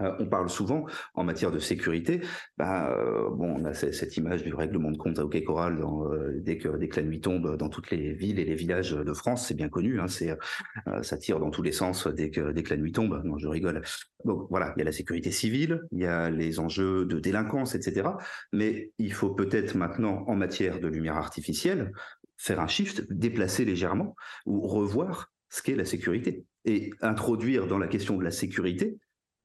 euh, on parle souvent en matière de sécurité. Bah, euh, bon, on a cette image du règlement de compte à Hockey Coral dans, euh, dès, que, dès que la nuit tombe dans toutes les villes et les villages de France, c'est bien connu. Hein, ça tire dans tous les sens dès que, dès que la nuit tombe. Non, je rigole. Donc voilà, il y a la sécurité civile, il y a les enjeux de délinquance, etc. Mais il faut peut-être maintenant, en matière de lumière artificielle, faire un shift, déplacer légèrement ou revoir ce qu'est la sécurité et introduire dans la question de la sécurité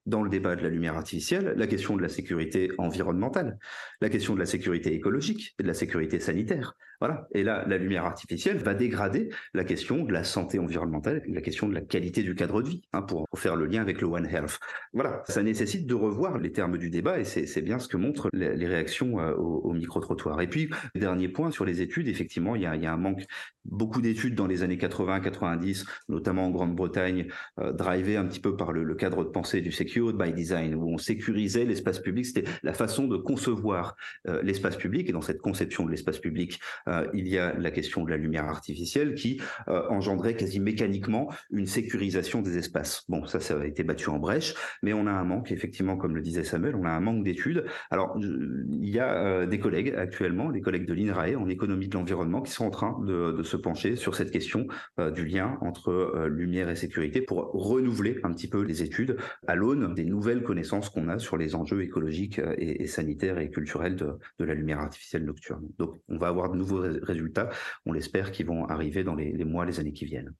dans le débat de la lumière artificielle la question de la sécurité environnementale, la question de la sécurité écologique et de la sécurité sanitaire. Voilà. Et là, la lumière artificielle va dégrader la question de la santé environnementale, la question de la qualité du cadre de vie, hein, pour, faire le lien avec le One Health. Voilà. Ça nécessite de revoir les termes du débat et c'est bien ce que montrent les, réactions euh, au, micro-trottoir. Et puis, dernier point sur les études, effectivement, il y a, un manque. Beaucoup d'études dans les années 80-90, notamment en Grande-Bretagne, euh, drivées un petit peu par le, cadre de pensée du Secured by Design, où on sécurisait l'espace public. C'était la façon de concevoir euh, l'espace public. Et dans cette conception de l'espace public, euh, il y a la question de la lumière artificielle qui euh, engendrait quasi mécaniquement une sécurisation des espaces. Bon, ça, ça a été battu en brèche, mais on a un manque, effectivement, comme le disait Samuel, on a un manque d'études. Alors, il y a euh, des collègues actuellement, des collègues de l'INRAE en économie de l'environnement, qui sont en train de, se pencher sur cette question du lien entre lumière et sécurité pour renouveler un petit peu les études à l'aune des nouvelles connaissances qu'on a sur les enjeux écologiques et, sanitaires et culturels de la lumière artificielle nocturne. Donc, on va avoir de nouveaux résultats, on l'espère, qui vont arriver dans les, mois, les années qui viennent.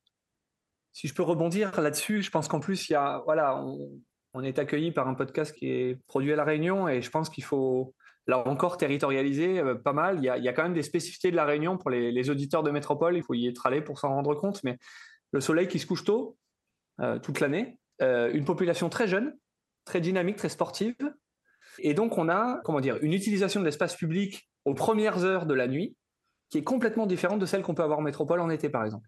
Si je peux rebondir là-dessus, je pense qu'en plus, il y a, voilà, on, est accueilli par un podcast qui est produit à La Réunion et je pense qu'il faut, là encore, territorialiser euh, pas mal. Il y, a, quand même des spécificités de La Réunion pour les, auditeurs de métropole, il faut y être allé pour s'en rendre compte, mais le soleil qui se couche tôt, euh, toute l'année, euh, une population très jeune, très dynamique, très sportive. Et donc, on a, comment dire, une utilisation de l'espace public aux premières heures de la nuit qui est complètement différente de celle qu'on peut avoir en métropole en été, par exemple.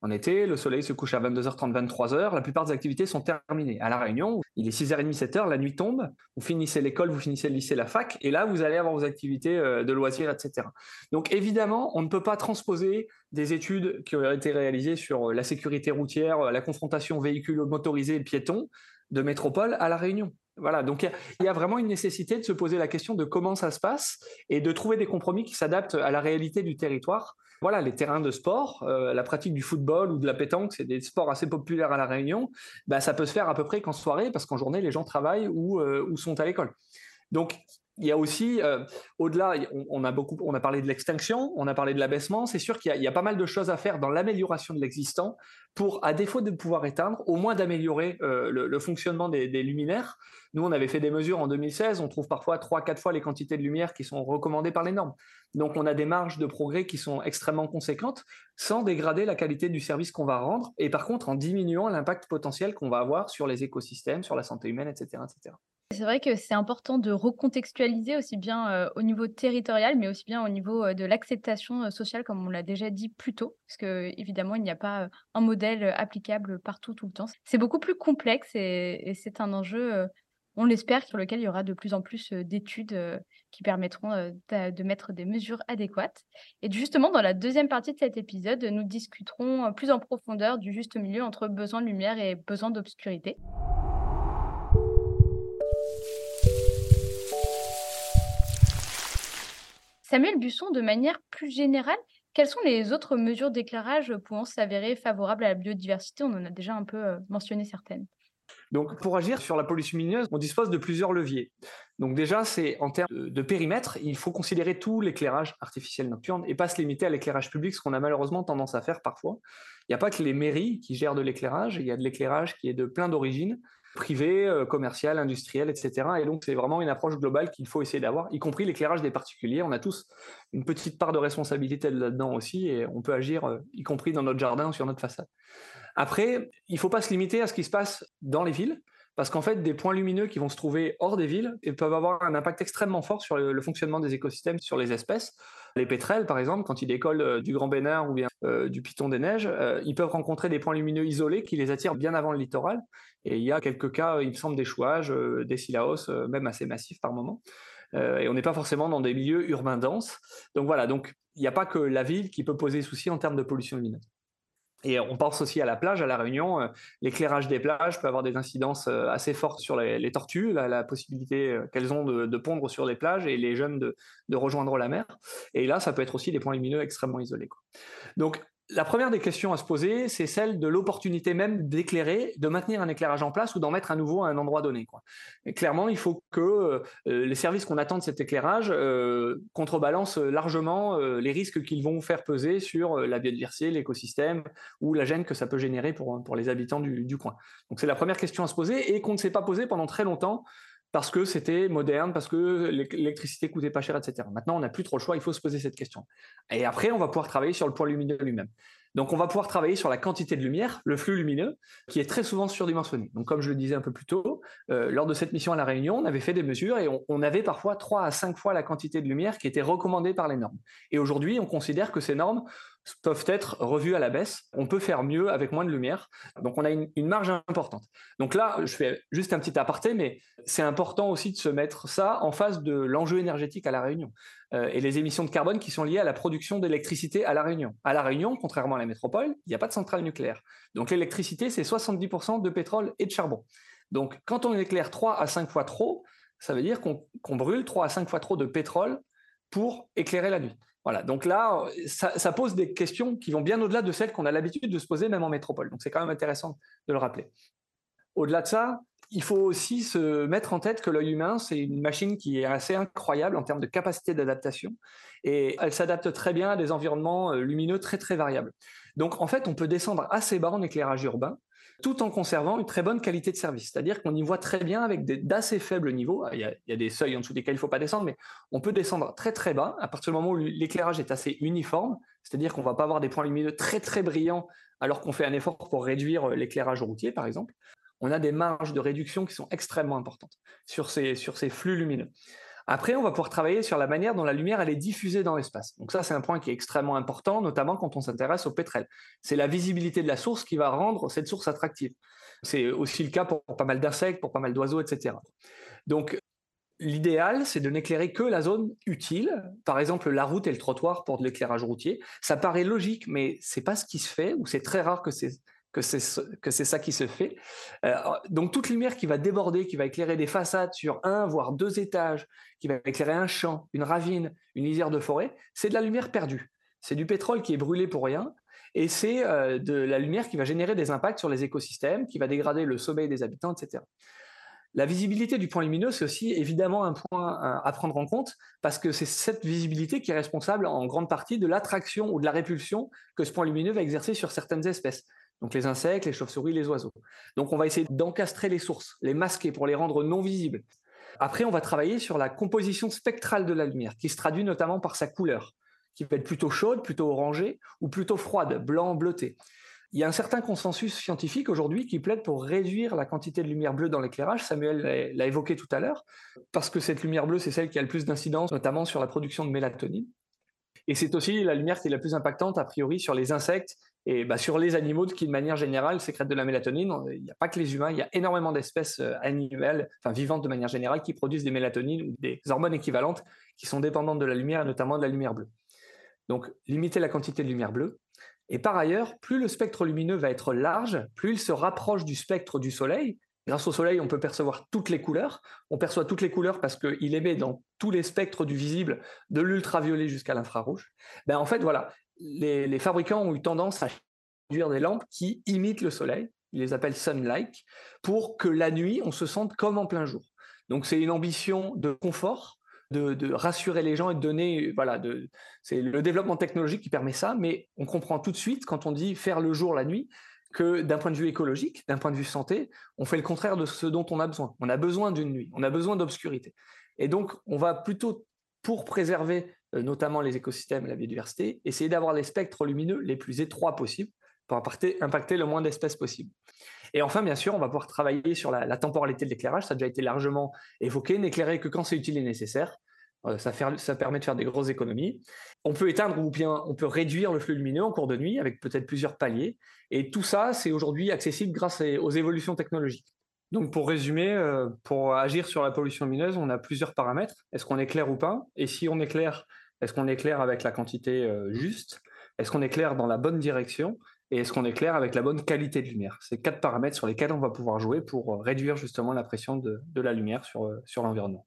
En été, le soleil se couche à 22h30, 23h, la plupart des activités sont terminées. À La Réunion, il est 6h30, 7h, la nuit tombe, vous finissez l'école, vous finissez le lycée, la fac, et là, vous allez avoir vos activités euh, de loisirs, etc. Donc évidemment, on ne peut pas transposer des études qui ont été réalisées sur euh, la sécurité routière, euh, la confrontation véhicule motorisé et piéton de métropole à La Réunion. Voilà, donc il y, a vraiment une nécessité de se poser la question de comment ça se passe et de trouver des compromis qui s'adaptent à la réalité du territoire. Voilà, les terrains de sport, euh, la pratique du football ou de la pétanque, c'est des sports assez populaires à La Réunion. Bah, ça peut se faire à peu près qu'en soirée, parce qu'en journée, les gens travaillent ou, euh, sont à l'école. Donc, il y a aussi, euh, au-delà, on, a beaucoup, on a parlé de l'extinction, on a parlé de l'abaissement. C'est sûr qu'il y, a pas mal de choses à faire dans l'amélioration de l'existant pour, à défaut de pouvoir éteindre, au moins d'améliorer euh, le, fonctionnement des, luminaires. Nous, on avait fait des mesures en 2016. On trouve parfois trois, quatre fois les quantités de lumière qui sont recommandées par les normes. Donc, on a des marges de progrès qui sont extrêmement conséquentes, sans dégrader la qualité du service qu'on va rendre, et par contre en diminuant l'impact potentiel qu'on va avoir sur les écosystèmes, sur la santé humaine, etc., etc. C'est vrai que c'est important de recontextualiser aussi bien au niveau territorial, mais aussi bien au niveau de l'acceptation sociale, comme on l'a déjà dit plus tôt, parce que évidemment, il n'y a pas un modèle applicable partout tout le temps. C'est beaucoup plus complexe et, c'est un enjeu, on l'espère, sur lequel il y aura de plus en plus d'études qui permettront de mettre des mesures adéquates. Et justement, dans la deuxième partie de cet épisode, nous discuterons plus en profondeur du juste milieu entre besoin de lumière et besoin d'obscurité. Samuel Busson, de manière plus générale, quelles sont les autres mesures d'éclairage pouvant s'avérer favorables à la biodiversité? On en a déjà un peu euh, mentionné certaines. Donc, pour agir sur la pollution lumineuse, on dispose de plusieurs leviers. Donc, déjà, c'est en termes de, périmètre, il faut considérer tout l'éclairage artificiel nocturne et pas se limiter à l'éclairage public, ce qu'on a malheureusement tendance à faire parfois. Il n'y a pas que les mairies qui gèrent de l'éclairage, il y a de l'éclairage qui est de plein d'origines privé, euh, commercial, industriel, etc. Et donc, c'est vraiment une approche globale qu'il faut essayer d'avoir, y compris l'éclairage des particuliers. On a tous une petite part de responsabilité là-dedans aussi, et on peut agir, euh, y compris dans notre jardin ou sur notre façade. Après, il ne faut pas se limiter à ce qui se passe dans les villes, parce qu'en fait, des points lumineux qui vont se trouver hors des villes peuvent avoir un impact extrêmement fort sur le, fonctionnement des écosystèmes, sur les espèces. Les pétrels, par exemple, quand ils décollent euh, du Grand Bénard ou bien du Piton des Neiges, ils peuvent rencontrer des points lumineux isolés qui les attirent bien avant le littoral et il y a quelques cas, il me semble, d'échouage, euh, des silaos, euh, même assez massifs par moment. Euh, et on n'est pas forcément dans des milieux urbains denses. Donc voilà, donc il n'y a pas que la ville qui peut poser souci en termes de pollution lumineuse. Et on pense aussi à la plage, à La Réunion. L'éclairage des plages peut avoir des incidences assez fortes sur les, tortues, la, possibilité qu'elles ont de, pondre sur les plages et les jeunes de, rejoindre la mer. Et là, ça peut être aussi des points lumineux extrêmement isolés. Donc, la première des questions à se poser, c'est celle de l'opportunité même d'éclairer, de maintenir un éclairage en place ou d'en mettre à nouveau à un endroit donné. Clairement, il faut que euh, les services qu'on attend de cet éclairage euh, contrebalancent largement euh, les risques qu'ils vont faire peser sur la biodiversité, l'écosystème ou la gêne que ça peut générer pour, pour les habitants du, du coin. Donc c'est la première question à se poser et qu'on ne s'est pas posée pendant très longtemps parce que c'était moderne, parce que l'électricité coûtait pas cher, etc. Maintenant, on n'a plus trop le choix, il faut se poser cette question. Et après, on va pouvoir travailler sur le point lumineux lui-même. Donc, on va pouvoir travailler sur la quantité de lumière, le flux lumineux, qui est très souvent surdimensionné. Donc, comme je le disais un peu plus tôt, euh, lors de cette mission à La Réunion, on avait fait des mesures et on, on, avait parfois 3 à 5 fois la quantité de lumière qui était recommandée par les normes. Et aujourd'hui, on considère que ces normes peuvent être revus à la baisse. On peut faire mieux avec moins de lumière. Donc on a une, marge importante. Donc là, je fais juste un petit aparté, mais c'est important aussi de se mettre ça en face de l'enjeu énergétique à La Réunion euh, et les émissions de carbone qui sont liées à la production d'électricité à La Réunion. À La Réunion, contrairement à la métropole, il n'y a pas de centrale nucléaire. Donc l'électricité, c'est 70% de pétrole et de charbon. Donc quand on éclaire 3 à 5 fois trop, ça veut dire qu'on brûle 3 à 5 fois trop de pétrole pour éclairer la nuit. Voilà, donc là, ça, pose des questions qui vont bien au-delà de celles qu'on a l'habitude de se poser même en métropole. Donc c'est quand même intéressant de le rappeler. Au-delà de ça, il faut aussi se mettre en tête que l'œil humain, c'est une machine qui est assez incroyable en termes de capacité d'adaptation et elle s'adapte très bien à des environnements euh, lumineux très très variables. Donc en fait, on peut descendre assez bas en éclairage urbain tout en conservant une très bonne qualité de service. C'est-à-dire qu'on y voit très bien avec d'assez faibles niveaux. Il y, a, des seuils en dessous desquels il ne faut pas descendre, mais on peut descendre très très bas à partir du moment où l'éclairage est assez uniforme. C'est-à-dire qu'on ne va pas avoir des points lumineux très très brillants alors qu'on fait un effort pour réduire l'éclairage routier, par exemple. On a des marges de réduction qui sont extrêmement importantes sur ces, sur ces flux lumineux. Après, on va pouvoir travailler sur la manière dont la lumière elle est diffusée dans l'espace. Donc ça, c'est un point qui est extrêmement important, notamment quand on s'intéresse au pétrole. C'est la visibilité de la source qui va rendre cette source attractive. C'est aussi le cas pour pas mal d'insectes, pour pas mal d'oiseaux, etc. Donc L'idéal, c'est de n'éclairer que la zone utile, par exemple la route et le trottoir pour de l'éclairage routier. Ça paraît logique, mais c'est pas ce qui se fait, ou c'est très rare que c'est que c'est ça qui se fait. Euh, donc toute lumière qui va déborder, qui va éclairer des façades sur un voire deux étages, qui va éclairer un champ, une ravine, une lisière de forêt, c'est de la lumière perdue. C'est du pétrole qui est brûlé pour rien, et c'est euh, de la lumière qui va générer des impacts sur les écosystèmes, qui va dégrader le sommeil des habitants, etc. La visibilité du point lumineux, c'est aussi évidemment un point à prendre en compte parce que c'est cette visibilité qui est responsable en grande partie de l'attraction ou de la répulsion que ce point lumineux va exercer sur certaines espèces donc les insectes, les chauves-souris, les oiseaux. Donc on va essayer d'encastrer les sources, les masquer pour les rendre non visibles. Après, on va travailler sur la composition spectrale de la lumière, qui se traduit notamment par sa couleur, qui peut être plutôt chaude, plutôt orangée, ou plutôt froide, blanc, bleuté. Il y a un certain consensus scientifique aujourd'hui qui plaide pour réduire la quantité de lumière bleue dans l'éclairage. Samuel l'a évoqué tout à l'heure, parce que cette lumière bleue, c'est celle qui a le plus d'incidence, notamment sur la production de mélatonine. Et c'est aussi la lumière qui est la plus impactante, a priori, sur les insectes et bah, sur les animaux qui, de manière générale, sécrètent de la mélatonine, il n'y a pas que les humains, il y a énormément d'espèces euh, animales, enfin vivantes de manière générale, qui produisent des mélatonines ou des hormones équivalentes qui sont dépendantes de la lumière, et notamment de la lumière bleue. Donc, limiter la quantité de lumière bleue. Et par ailleurs, plus le spectre lumineux va être large, plus il se rapproche du spectre du Soleil. Grâce au Soleil, on peut percevoir toutes les couleurs. On perçoit toutes les couleurs parce qu'il émet dans tous les spectres du visible, de l'ultraviolet jusqu'à l'infrarouge. Ben, en fait, voilà, les, fabricants ont eu tendance à produire des lampes qui imitent le soleil, ils les appellent sunlight, pour que la nuit, on se sente comme en plein jour. Donc c'est une ambition de confort, de, rassurer les gens et de donner, voilà, c'est le développement technologique qui permet ça, mais on comprend tout de suite quand on dit faire le jour, la nuit, que d'un point de vue écologique, d'un point de vue santé, on fait le contraire de ce dont on a besoin. On a besoin d'une nuit, on a besoin d'obscurité. Et donc, on va plutôt, pour préserver notamment les écosystèmes et la biodiversité, essayer d'avoir les spectres lumineux les plus étroits possibles pour impacter, le moins d'espèces possible. Et enfin, bien sûr, on va pouvoir travailler sur la, temporalité de l'éclairage. Ça a déjà été largement évoqué. N'éclairer que quand c'est utile et nécessaire. Euh, ça, ça, permet de faire des grosses économies. On peut éteindre ou bien on peut réduire le flux lumineux en cours de nuit avec peut-être plusieurs paliers. Et tout ça, c'est aujourd'hui accessible grâce aux évolutions technologiques. Donc pour résumer, euh, pour agir sur la pollution lumineuse, on a plusieurs paramètres. Est-ce qu'on éclaire ou pas? Et si on éclaire, est-ce qu'on éclaire avec la quantité euh, juste? Est-ce qu'on éclaire dans la bonne direction? Et est-ce qu'on éclaire avec la bonne qualité de lumière? C'est quatre paramètres sur lesquels on va pouvoir jouer pour euh, réduire justement la pression de, la lumière sur, sur l'environnement.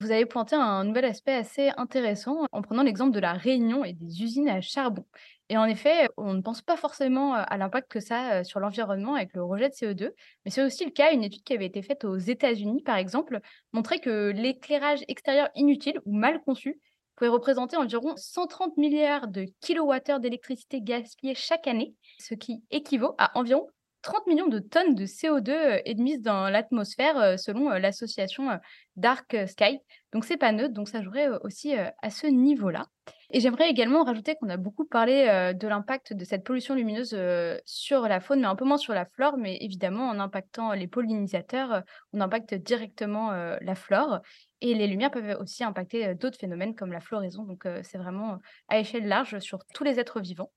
Vous avez pointé un nouvel aspect assez intéressant en prenant l'exemple de la Réunion et des usines à charbon. Et en effet, on ne pense pas forcément à l'impact que ça a sur l'environnement avec le rejet de CO2, mais c'est aussi le cas. Une étude qui avait été faite aux États-Unis, par exemple, montrait que l'éclairage extérieur inutile ou mal conçu pouvait représenter environ 130 milliards de kilowattheures d'électricité gaspillée chaque année, ce qui équivaut à environ 30 millions de tonnes de CO2 euh, émises dans l'atmosphère euh, selon euh, l'association Dark Sky. Donc c'est pas neutre, donc ça jouerait aussi à ce niveau-là. Et j'aimerais également rajouter qu'on a beaucoup parlé de l'impact de cette pollution lumineuse sur la faune, mais un peu moins sur la flore, mais évidemment en impactant les pollinisateurs, on impacte directement la flore. Et les lumières peuvent aussi impacter d'autres phénomènes comme la floraison. Donc c'est vraiment à échelle large sur tous les êtres vivants.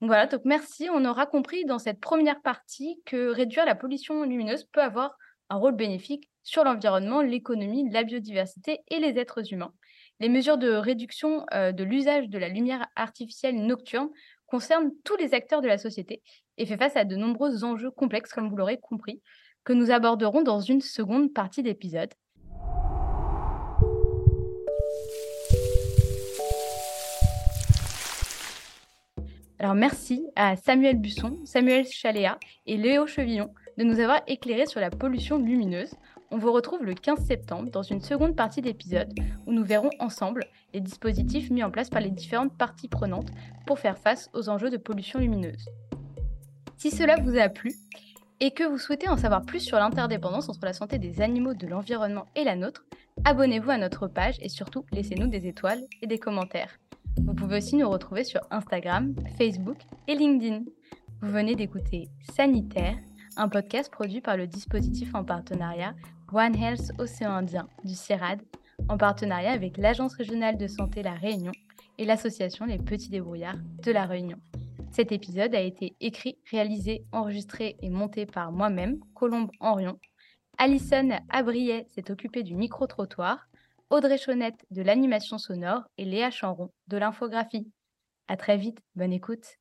Voilà, donc merci. On aura compris dans cette première partie que réduire la pollution lumineuse peut avoir un rôle bénéfique sur l'environnement, l'économie, la biodiversité et les êtres humains. Les mesures de réduction euh, de l'usage de la lumière artificielle nocturne concernent tous les acteurs de la société et fait face à de nombreux enjeux complexes, comme vous l'aurez compris, que nous aborderons dans une seconde partie d'épisode. Alors merci à Samuel Busson, Samuel Chaléa et Léo Chevillon de nous avoir éclairés sur la pollution lumineuse. On vous retrouve le 15 septembre dans une seconde partie d'épisode où nous verrons ensemble les dispositifs mis en place par les différentes parties prenantes pour faire face aux enjeux de pollution lumineuse. Si cela vous a plu et que vous souhaitez en savoir plus sur l'interdépendance entre la santé des animaux, de l'environnement et la nôtre, abonnez-vous à notre page et surtout laissez-nous des étoiles et des commentaires. Vous pouvez aussi nous retrouver sur Instagram, Facebook et LinkedIn. Vous venez d'écouter Sanitaire, un podcast produit par le dispositif en partenariat One Health Océan Indien du CIRAD, en partenariat avec l'Agence régionale de santé La Réunion et l'association Les Petits Débrouillards de La Réunion. Cet épisode a été écrit, réalisé, enregistré et monté par moi-même, Colombe Henrion. Alison Abriet s'est occupée du micro-trottoir. Audrey Chaunette de l'animation sonore et Léa Chanron de l'infographie. À très vite, bonne écoute.